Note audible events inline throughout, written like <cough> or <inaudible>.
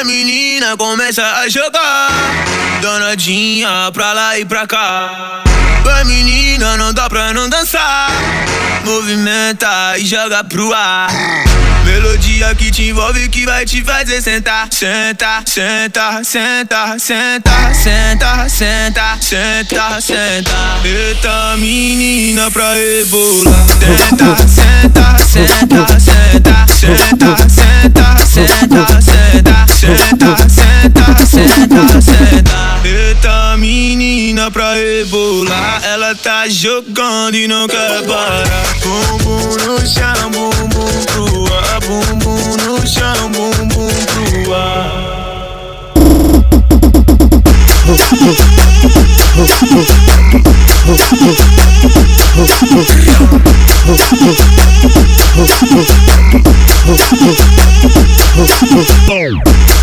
a menina começa a jogar Donadinha pra lá e pra cá Vai menina, não dá pra não dançar Movimenta e joga pro ar Melodia que te envolve que vai te fazer sentar Senta, senta, senta, senta, senta, senta, senta, senta Eita menina pra rebolar Senta, senta, senta, senta, senta, senta, senta, senta senta, senta, senta. Eita menina pra rebolar. Ela tá jogando e não quer parar. Bumbum no chão, bumbum pro ar, bumbum no chão, bumbum pro ar. <laughs>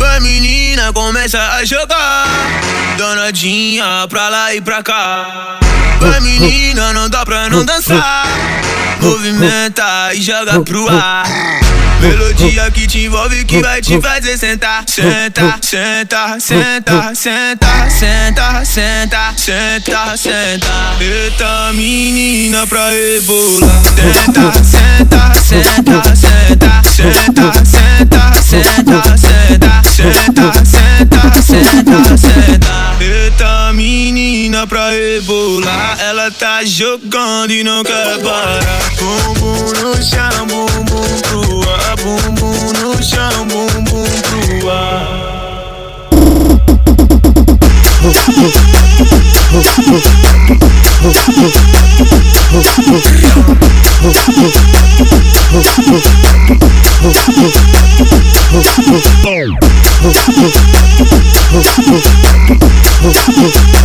A menina começa a jogar, danadinha pra lá e pra cá. A menina não dá pra não dançar, movimenta e joga pro ar. Melodia que te envolve que vai te fazer sentar. Senta, senta, senta, senta, senta, senta, senta, senta. Eita menina pra rebolar. Senta, senta, senta, senta, senta, senta, senta, senta, senta, senta, senta, senta rebolar. Ela tá jogando e não quer parar. Bumbum no chão, bumbum pro ar. Bumbum no chão, bumbum pro ar. <laughs>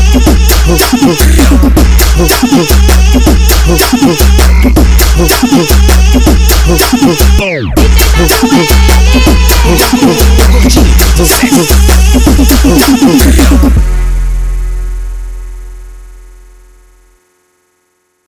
Você